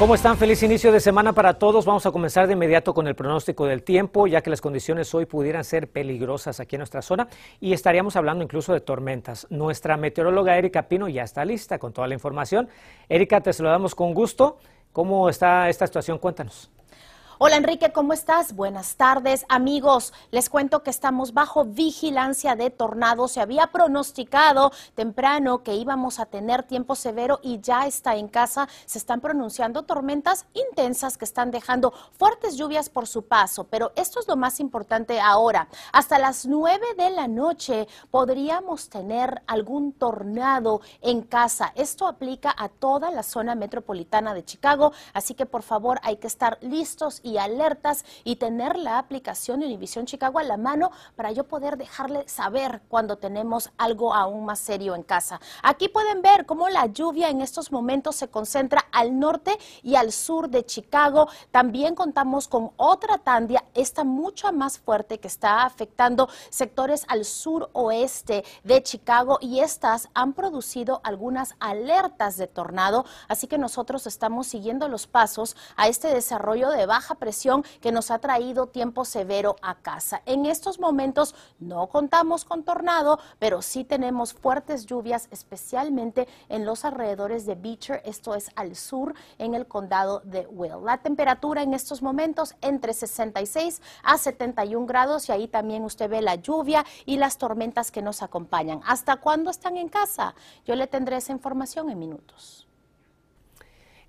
¿Cómo están? Feliz inicio de semana para todos. Vamos a comenzar de inmediato con el pronóstico del tiempo, ya que las condiciones hoy pudieran ser peligrosas aquí en nuestra zona y estaríamos hablando incluso de tormentas. Nuestra meteoróloga Erika Pino ya está lista con toda la información. Erika, te saludamos con gusto. ¿Cómo está esta situación? Cuéntanos. Hola Enrique, ¿cómo estás? Buenas tardes, amigos. Les cuento que estamos bajo vigilancia de tornados. Se había pronosticado temprano que íbamos a tener tiempo severo y ya está en casa. Se están pronunciando tormentas intensas que están dejando fuertes lluvias por su paso. Pero esto es lo más importante ahora. Hasta las 9 de la noche podríamos tener algún tornado en casa. Esto aplica a toda la zona metropolitana de Chicago. Así que por favor hay que estar listos y y alertas y tener la aplicación de Univisión Chicago a la mano para yo poder dejarle saber cuando tenemos algo aún más serio en casa. Aquí pueden ver cómo la lluvia en estos momentos se concentra al norte y al sur de Chicago. También contamos con otra tandia, esta mucho más fuerte que está afectando sectores al sur oeste de Chicago y estas han producido algunas alertas de tornado. Así que nosotros estamos siguiendo los pasos a este desarrollo de baja presión que nos ha traído tiempo severo a casa. En estos momentos no contamos con tornado, pero sí tenemos fuertes lluvias, especialmente en los alrededores de Beecher, esto es al sur en el condado de Will. La temperatura en estos momentos entre 66 a 71 grados y ahí también usted ve la lluvia y las tormentas que nos acompañan. ¿Hasta cuándo están en casa? Yo le tendré esa información en minutos.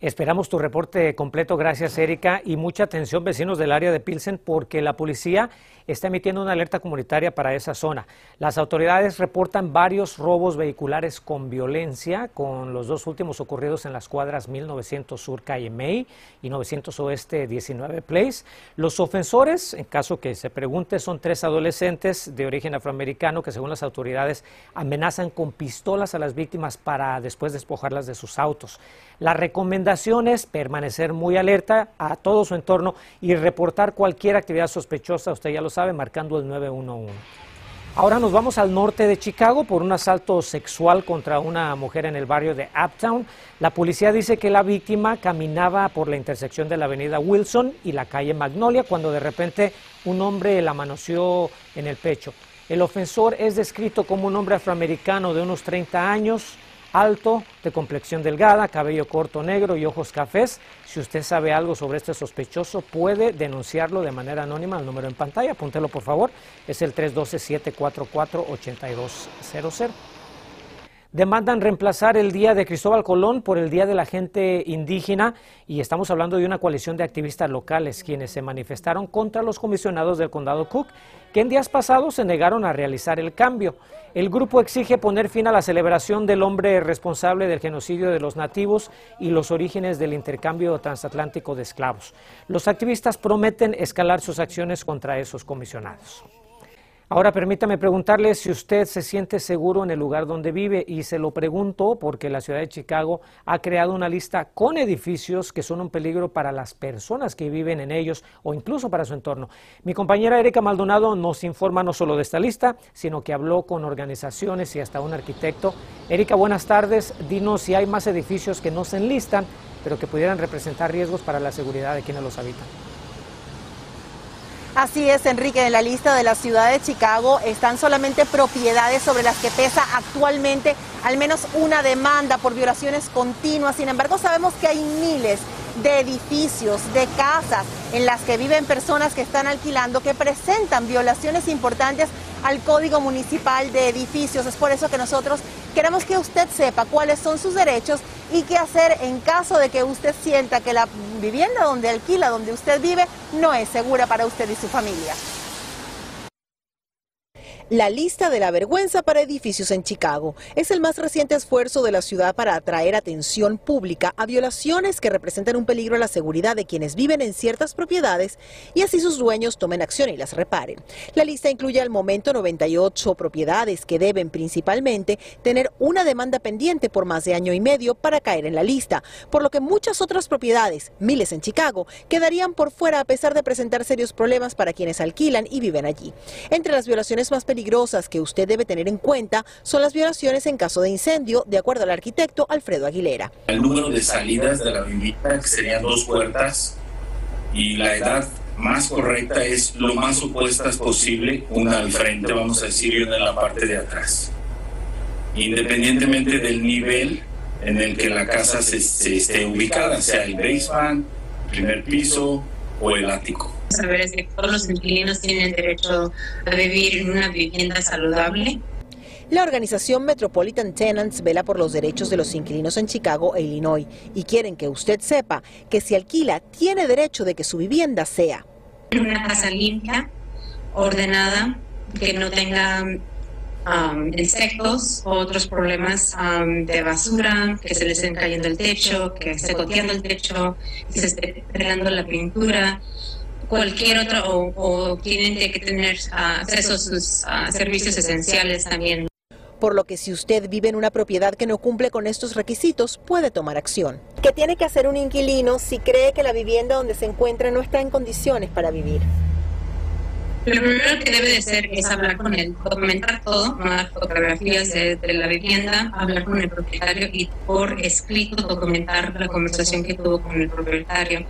Esperamos tu reporte completo, gracias Erika, y mucha atención vecinos del área de Pilsen porque la policía está emitiendo una alerta comunitaria para esa zona. Las autoridades reportan varios robos vehiculares con violencia, con los dos últimos ocurridos en las cuadras 1900 Sur Calle y 900 Oeste 19 Place. Los ofensores, en caso que se pregunte, son tres adolescentes de origen afroamericano que según las autoridades amenazan con pistolas a las víctimas para después despojarlas de sus autos. La recomendación es permanecer muy alerta a todo su entorno y reportar cualquier actividad sospechosa, usted ya lo sabe, marcando el 911. Ahora nos vamos al norte de Chicago por un asalto sexual contra una mujer en el barrio de Uptown. La policía dice que la víctima caminaba por la intersección de la avenida Wilson y la calle Magnolia cuando de repente un hombre la manoseó en el pecho. El ofensor es descrito como un hombre afroamericano de unos 30 años, alto, de complexión delgada, cabello corto negro y ojos cafés. Si usted sabe algo sobre este sospechoso, puede denunciarlo de manera anónima al número en pantalla. Apúntelo, por favor. Es el 312-744-8200. Demandan reemplazar el Día de Cristóbal Colón por el Día de la Gente Indígena y estamos hablando de una coalición de activistas locales quienes se manifestaron contra los comisionados del condado Cook que en días pasados se negaron a realizar el cambio. El grupo exige poner fin a la celebración del hombre responsable del genocidio de los nativos y los orígenes del intercambio transatlántico de esclavos. Los activistas prometen escalar sus acciones contra esos comisionados. Ahora permítame preguntarle si usted se siente seguro en el lugar donde vive y se lo pregunto porque la ciudad de Chicago ha creado una lista con edificios que son un peligro para las personas que viven en ellos o incluso para su entorno. Mi compañera Erika Maldonado nos informa no solo de esta lista, sino que habló con organizaciones y hasta un arquitecto. Erika, buenas tardes. Dinos si hay más edificios que no se enlistan, pero que pudieran representar riesgos para la seguridad de quienes los habitan. Así es, Enrique, en la lista de la ciudad de Chicago están solamente propiedades sobre las que pesa actualmente al menos una demanda por violaciones continuas. Sin embargo, sabemos que hay miles de edificios, de casas en las que viven personas que están alquilando que presentan violaciones importantes al Código Municipal de Edificios. Es por eso que nosotros queremos que usted sepa cuáles son sus derechos y qué hacer en caso de que usted sienta que la vivienda donde alquila, donde usted vive, no es segura para usted y su familia. La lista de la vergüenza para edificios en Chicago es el más reciente esfuerzo de la ciudad para atraer atención pública a violaciones que representan un peligro a la seguridad de quienes viven en ciertas propiedades y así sus dueños tomen acción y las reparen. La lista incluye al momento 98 propiedades que deben principalmente tener una demanda pendiente por más de año y medio para caer en la lista, por lo que muchas otras propiedades, miles en Chicago, quedarían por fuera a pesar de presentar serios problemas para quienes alquilan y viven allí. Entre las violaciones más peligrosas que usted debe tener en cuenta son las violaciones en caso de incendio, de acuerdo al arquitecto Alfredo Aguilera. El número de salidas de la vivienda, que serían dos puertas, y la edad más correcta es lo más opuestas posible, una al frente, vamos a decir, y una en la parte de atrás. Independientemente del nivel en el que la casa se, se esté ubicada, sea el basement, primer piso o el ático saber es que todos los inquilinos tienen derecho a vivir en una vivienda saludable. La organización Metropolitan Tenants vela por los derechos de los inquilinos en Chicago e Illinois y quieren que usted sepa que si alquila tiene derecho de que su vivienda sea una casa limpia, ordenada, que no tenga um, insectos o otros problemas um, de basura, que se le estén cayendo el techo, que esté goteando el techo, que se esté pegando la pintura, cualquier otro o, tienen que tener ah, acceso a sus ah, servicios esenciales también. Por lo que si usted vive en una propiedad que no cumple con estos requisitos, puede tomar acción. ¿Qué tiene que hacer un inquilino si cree que la vivienda donde se encuentra no está en condiciones para vivir? Lo primero que debe de hacer es hablar con él, documentar todo, tomar fotografías de, la vivienda, hablar con el propietario y por escrito documentar la conversación que tuvo con el propietario.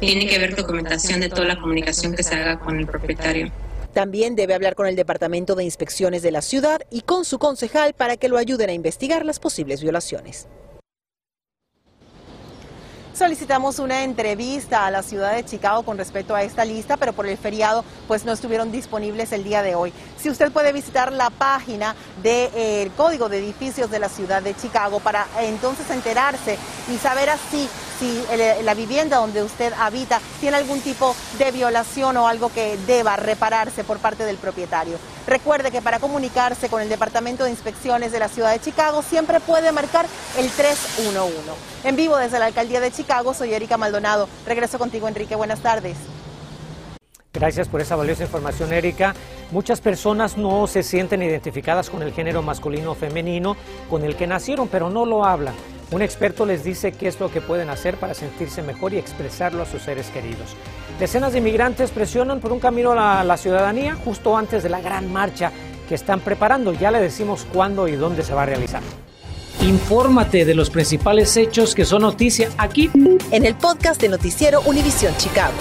Tiene que haber documentación de toda la comunicación que se haga con el propietario. También debe hablar con el Departamento de Inspecciones de la ciudad y con su concejal para que lo ayuden a investigar las posibles violaciones. Solicitamos una entrevista a la ciudad de Chicago con respecto a esta lista, pero por el feriado pues no estuvieron disponibles el día de hoy. Si usted puede visitar la página del eh, Código de Edificios de la ciudad de Chicago para entonces enterarse y saber así si la vivienda donde usted habita tiene algún tipo de violación o algo que deba repararse por parte del propietario. Recuerde que para comunicarse con el Departamento de Inspecciones de la Ciudad de Chicago siempre puede marcar el 311. En vivo desde la Alcaldía de Chicago, soy Erika Maldonado. Regreso contigo, Enrique. Buenas tardes. Gracias por esa valiosa información, Erika. Muchas personas no se sienten identificadas con el género masculino o femenino con el que nacieron, pero no lo hablan. Un experto les dice qué es lo que pueden hacer para sentirse mejor y expresarlo a sus seres queridos. Decenas de inmigrantes presionan por un camino a la, ciudadanía justo antes de la gran marcha que están preparando. Ya le decimos cuándo y dónde se va a realizar. Infórmate de los principales hechos que son noticia aquí en el podcast de Noticiero Univisión Chicago.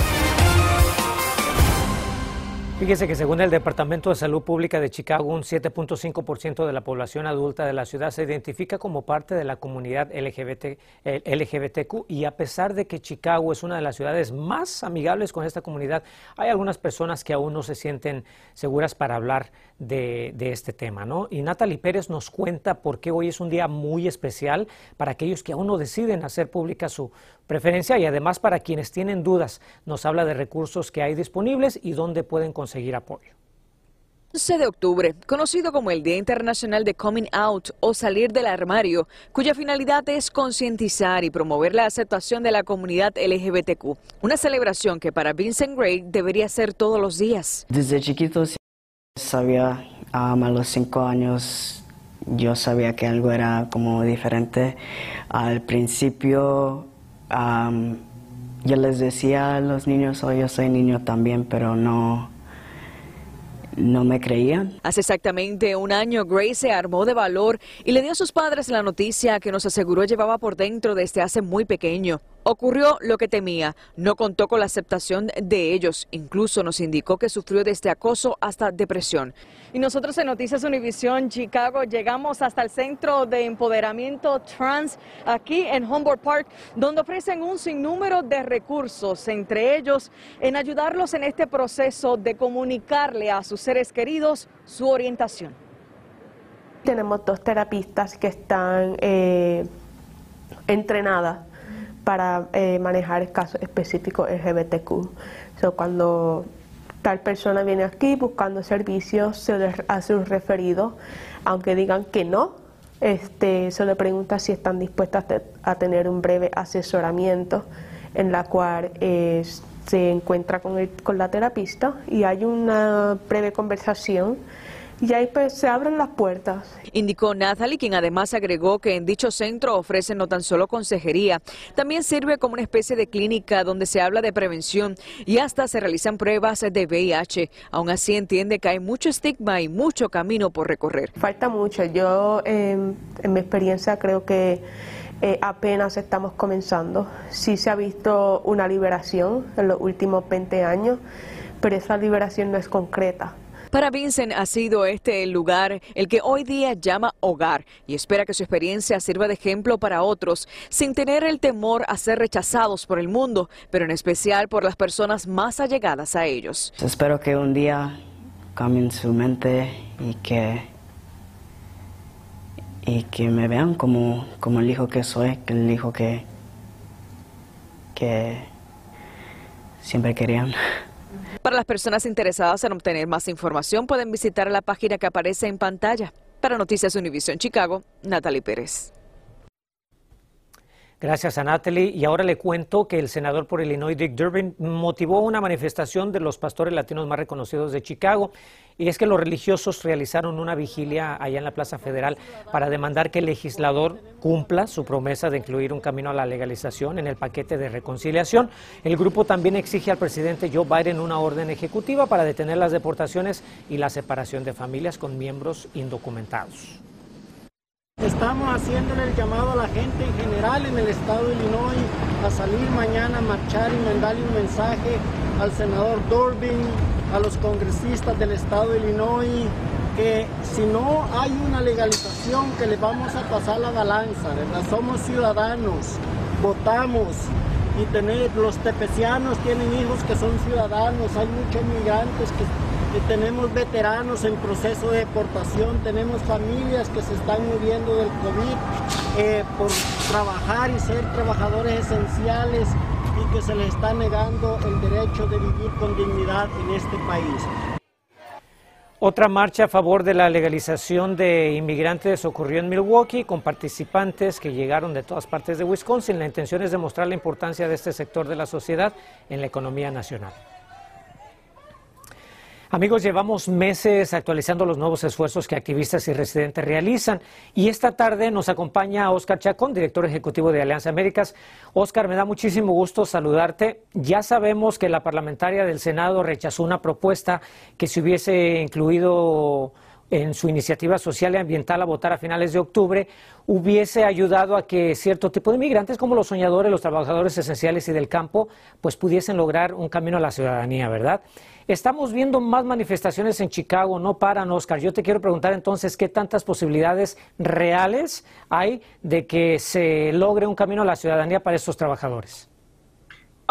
Fíjese que según el Departamento de Salud Pública de Chicago, un 7.5% de la población adulta de la ciudad se identifica como parte de la comunidad LGBT, LGBTQ y a pesar de que Chicago es una de las ciudades más amigables con esta comunidad, hay algunas personas que aún no se sienten seguras para hablar de, este tema. ¿no? Y Natalie Pérez nos cuenta por qué hoy es un día muy especial para aquellos que aún no deciden hacer pública su preferencia y además para quienes tienen dudas. Nos habla de recursos que hay disponibles y dónde pueden conseguir apoyo. 11 de octubre, conocido como el Día Internacional de Coming Out o Salir del Armario, cuya finalidad es concientizar y promover la aceptación de la comunidad LGBTQ, una celebración que para Vincent Gray debería ser todos los días. Desde chiquito sabía, a los cinco años, yo sabía que algo era como diferente. Al principio, yo les decía a los niños, oh, yo soy niño también, pero no no me creían. Hace exactamente un año, Grace se armó de valor y le dio a sus padres la noticia que nos aseguró llevaba por dentro desde hace muy pequeño. Ocurrió lo que temía, no contó con la aceptación de ellos, incluso nos indicó que sufrió desde acoso hasta depresión. Y nosotros en Noticias Univisión Chicago llegamos hasta el Centro de Empoderamiento Trans aquí en Humboldt Park, donde ofrecen un sinnúmero de recursos, entre ellos en ayudarlos en este proceso de comunicarle a sus seres queridos su orientación. Tenemos dos terapistas que están eh, entrenadas para eh, manejar casos específicos LGBTQ. So, cuando tal persona viene aquí buscando servicios, se le hace un referido, aunque digan que no, este, se le pregunta si están dispuestas a tener un breve asesoramiento en la cual eh, se encuentra con, el, con la terapista y hay una breve conversación y ahí pues, se abren las puertas. Indicó Nathalie, quien además agregó que en dicho centro ofrecen no tan solo consejería, también sirve como una especie de clínica donde se habla de prevención y hasta se realizan pruebas de VIH. Aún así entiende que hay mucho estigma y mucho camino por recorrer. Falta mucho. Yo em, en mi experiencia creo que eh, apenas estamos comenzando. Sí se ha visto una liberación en los últimos 20 años, pero esa liberación no es concreta. Para Vincent ha sido este el lugar el que hoy día llama hogar y espera que su experiencia sirva de ejemplo para otros, sin tener el temor a ser rechazados por el mundo, pero en especial por las personas más allegadas a ellos. Espero que un día cambien su mente y que y que me vean como, como el hijo que soy, el hijo que, que siempre querían. Para las personas interesadas en obtener más información pueden visitar la página que aparece en pantalla. Para Noticias Univision Chicago, Natalie Pérez. Gracias a Natalie. Y ahora le cuento que el senador por Illinois, Dick Durbin, motivó una manifestación de los pastores latinos más reconocidos de Chicago. Y es que los religiosos realizaron una vigilia allá en la Plaza Federal para demandar que el legislador cumpla su promesa de incluir un camino a la legalización en el paquete de reconciliación. El grupo también exige al presidente Joe Biden una orden ejecutiva para detener las deportaciones y la separación de familias con miembros indocumentados. Estamos haciéndole el llamado a la gente en general en el estado de Illinois a salir mañana a marchar y mandarle un mensaje al senador Durbin, a los congresistas del estado de Illinois, que si no hay una legalización que le vamos a pasar la balanza. Somos ciudadanos, votamos y tener, los tepecianos tienen hijos que son ciudadanos, hay muchos migrantes que tenemos veteranos en proceso de deportación, tenemos familias que se están muriendo del COVID eh, por trabajar y ser trabajadores esenciales y que se les está negando el derecho de vivir con dignidad en este país. Otra marcha a favor de la legalización de inmigrantes ocurrió en Milwaukee con participantes que llegaron de todas partes de Wisconsin. La intención es demostrar la importancia de este sector de la sociedad en la economía nacional. Amigos, llevamos meses actualizando los nuevos esfuerzos que activistas y residentes realizan y esta tarde nos acompaña Oscar Chacón, director ejecutivo de Alianza Américas. Oscar, me da muchísimo gusto saludarte. Ya sabemos que la parlamentaria del Senado rechazó una propuesta que se hubiese incluido en su iniciativa social y ambiental a votar a finales de octubre, hubiese ayudado a que cierto tipo de inmigrantes como los soñadores, los trabajadores esenciales y del campo, pues pudiesen lograr un camino a la ciudadanía, ¿verdad? Estamos viendo más manifestaciones en Chicago, no paran, Oscar. Yo te quiero preguntar entonces qué tantas posibilidades reales hay de que se logre un camino a la ciudadanía para estos trabajadores.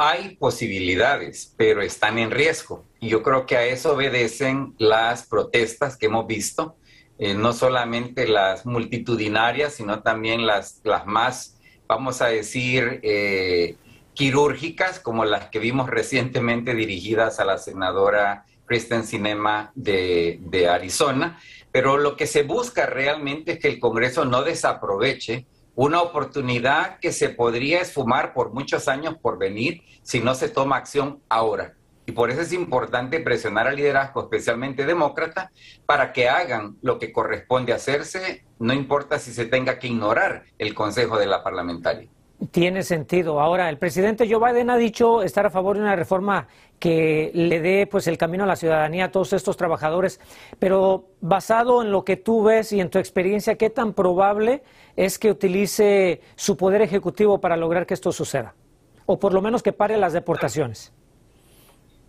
Hay posibilidades, pero están en riesgo. Y yo creo que a eso obedecen las protestas que hemos visto, eh, no solamente las multitudinarias, sino también las, las más, vamos a decir, eh, quirúrgicas como las que vimos recientemente dirigidas a la senadora Kristen Sinema de, de Arizona, pero lo que se busca realmente es que el Congreso no desaproveche una oportunidad que se podría esfumar por muchos años por venir si no se toma acción ahora. Y por eso es importante presionar al liderazgo, especialmente demócrata, para que hagan lo que corresponde hacerse, no importa si se tenga que ignorar el consejo de la parlamentaria. Tiene sentido. Ahora, el presidente Joe Biden ha dicho estar a favor de una reforma que le dé pues el camino a la ciudadanía a todos estos trabajadores, pero basado en lo que tú ves y en tu experiencia, ¿qué tan probable es que utilice su poder ejecutivo para lograr que esto suceda? O por lo menos que pare las deportaciones.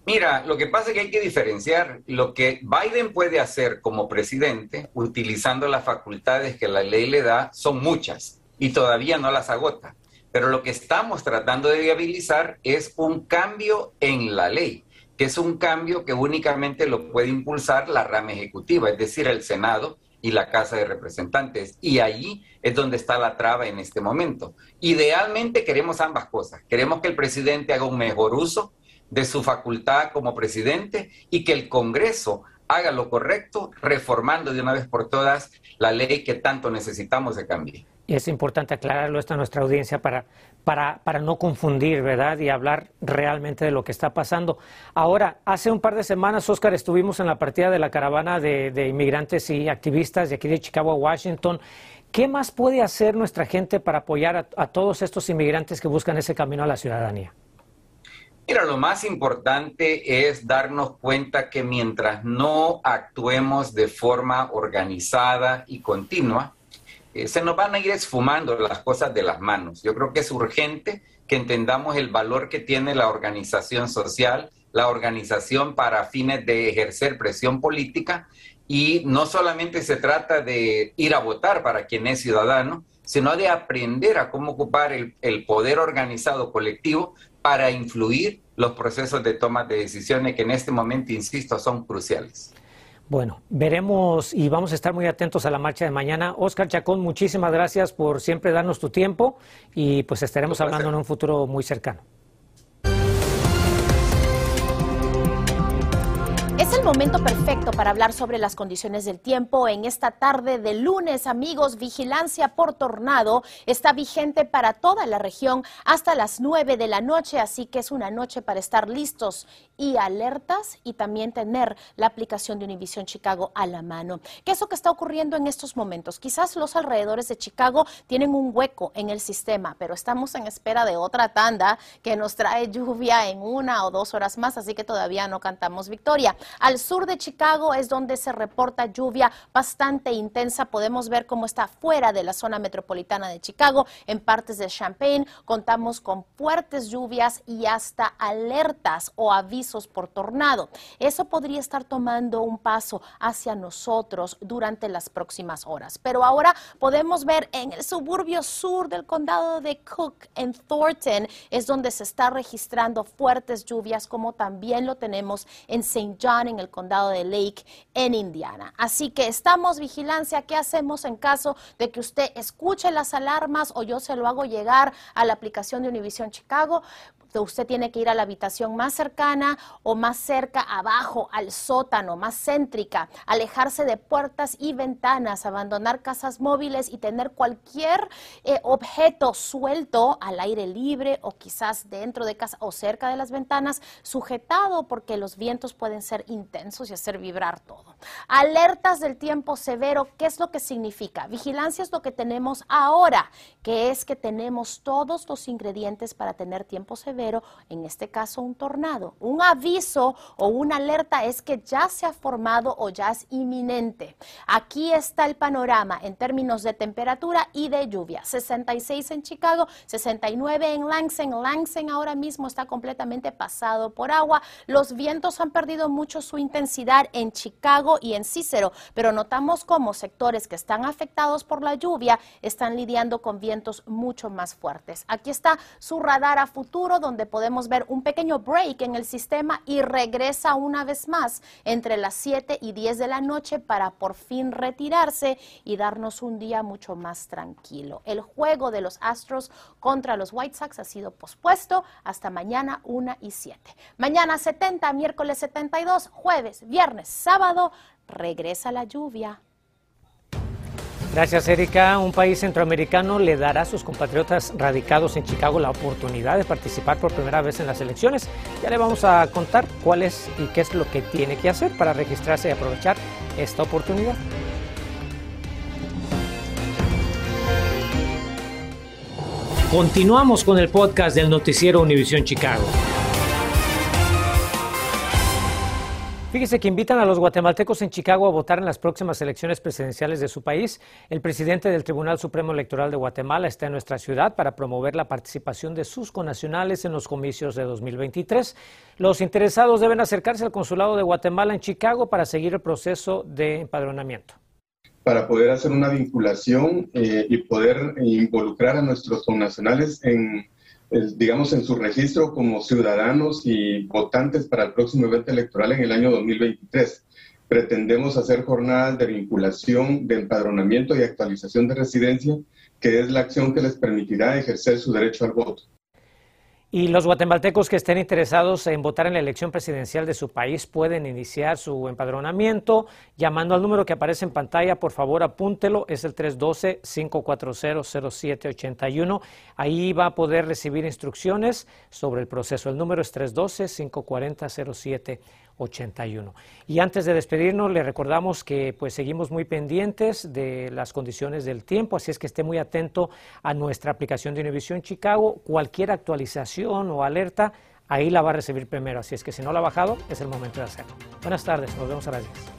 Mira, lo que pasa es que hay que diferenciar lo que Biden puede hacer como presidente utilizando las facultades que la ley le da, son muchas y todavía no las agota. Pero lo que estamos tratando de viabilizar es un cambio en la ley, que es un cambio que únicamente lo puede impulsar la rama ejecutiva, es decir, el Senado y la Casa de Representantes. Y allí es donde está la traba en este momento. Idealmente queremos ambas cosas. Queremos que el presidente haga un mejor uso de su facultad como presidente y que el Congreso haga lo correcto, reformando de una vez por todas la ley que tanto necesitamos de cambiar. Y es importante aclararlo esto a nuestra audiencia para, para, para, no confundir, ¿verdad? Y hablar realmente de lo que está pasando. Ahora, hace un par de semanas, Oscar, estuvimos en la partida de la caravana de, inmigrantes y activistas de aquí de Chicago a Washington. ¿Qué más puede hacer nuestra gente para apoyar a todos estos inmigrantes que buscan ese camino a la ciudadanía? Mira, lo más importante es darnos cuenta que mientras no actuemos de forma organizada y continua, eh, se nos van a ir esfumando las cosas de las manos. Yo creo que es urgente que entendamos el valor que tiene la organización social, la organización para fines de ejercer presión política y no solamente se trata de ir a votar para quien es ciudadano, sino de aprender a cómo ocupar el, el poder organizado colectivo para influir los procesos de toma de decisiones que en este momento, insisto, son cruciales. Bueno, veremos y vamos a estar muy atentos a la marcha de mañana. Oscar Chacón, muchísimas gracias por siempre darnos tu tiempo y pues estaremos hablando en un futuro muy cercano. El momento perfecto para hablar sobre las condiciones del tiempo. En esta tarde de lunes, amigos, vigilancia por tornado está vigente para toda la región hasta las 9 de la noche, así que es una noche para estar listos y alertas y también tener la aplicación de Univision Chicago a la mano. ¿Qué es lo que está ocurriendo en estos momentos? Quizás los alrededores de Chicago tienen un hueco en el sistema, pero estamos en espera de otra tanda que nos trae lluvia en una o dos horas más, así que todavía no cantamos victoria. Al sur de Chicago es donde se reporta lluvia bastante intensa. Podemos ver cómo está fuera de la zona metropolitana de Chicago, en partes de Champaign. Contamos con fuertes lluvias y hasta alertas o avisos por tornado. Eso podría estar tomando un paso hacia nosotros durante las próximas horas. Pero ahora podemos ver en el suburbio sur del condado de Cook, en Thornton, es donde se está registrando fuertes lluvias, como también lo tenemos en St. John, en el condado de Lake, en Indiana. Así que estamos vigilancia. ¿Qué hacemos en caso de que usted escuche las alarmas o yo se lo hago llegar a la aplicación de Univision Chicago? Usted tiene que ir a la habitación más cercana o más cerca abajo, al sótano, más céntrica, alejarse de puertas y ventanas, abandonar casas móviles y tener cualquier eh, objeto suelto al aire libre o quizás dentro de casa o cerca de las ventanas, sujetado porque los vientos pueden ser intensos y hacer vibrar todo. Alertas del tiempo severo, ¿qué es lo que significa? Vigilancia es lo que tenemos ahora, que es que tenemos todos los ingredientes para tener tiempo severo en este caso un tornado. Un aviso o una alerta es que ya se ha formado o ya es inminente. Aquí está el panorama en términos de temperatura y de lluvia. 66 en Chicago, 69 en Lansing. Lansing ahora mismo está completamente pasado por agua. Los vientos han perdido mucho su intensidad en Chicago y en Cícero, pero notamos cómo sectores que están afectados por la lluvia están lidiando con vientos mucho más fuertes. Aquí está su radar a futuro donde podemos ver un pequeño break en el sistema y regresa una vez más entre las 7 y 10 de la noche para por fin retirarse y darnos un día mucho más tranquilo. El juego de los Astros contra los White Sox ha sido pospuesto hasta mañana 1 y 7. Mañana 70, miércoles 72, jueves, viernes, sábado, regresa la lluvia. Gracias, Erika. Un país centroamericano le dará a sus compatriotas radicados en Chicago la oportunidad de participar por primera vez en las elecciones. Ya le vamos a contar cuál es y qué es lo que tiene que hacer para registrarse y aprovechar esta oportunidad. Continuamos con el podcast del noticiero Univisión Chicago. Fíjese que invitan a los guatemaltecos en Chicago a votar en las próximas elecciones presidenciales de su país. El presidente del Tribunal Supremo Electoral de Guatemala está en nuestra ciudad para promover la participación de sus conacionales en los comicios de 2023. Los interesados deben acercarse al Consulado de Guatemala en Chicago para seguir el proceso de empadronamiento. Para poder hacer una vinculación eh, y poder involucrar a nuestros connacionales en digamos, en su registro como ciudadanos y votantes para el próximo evento electoral en el año 2023. Pretendemos hacer jornadas de vinculación, de empadronamiento y actualización de residencia, que es la acción que les permitirá ejercer su derecho al voto. Y los guatemaltecos que estén interesados en votar en la elección presidencial de su país pueden iniciar su empadronamiento llamando al número que aparece en pantalla. Por favor, apúntelo. Es el 312-540-0781. Ahí va a poder recibir instrucciones sobre el proceso. El número es 312-540-0781. 81. Y antes de despedirnos, le recordamos que pues seguimos muy pendientes de las condiciones del tiempo, así es que esté muy atento a nuestra aplicación de Univision Chicago. Cualquier actualización o alerta, ahí la va a recibir primero, así es que si no la ha bajado, es el momento de hacerlo. Buenas tardes, nos vemos a las 10.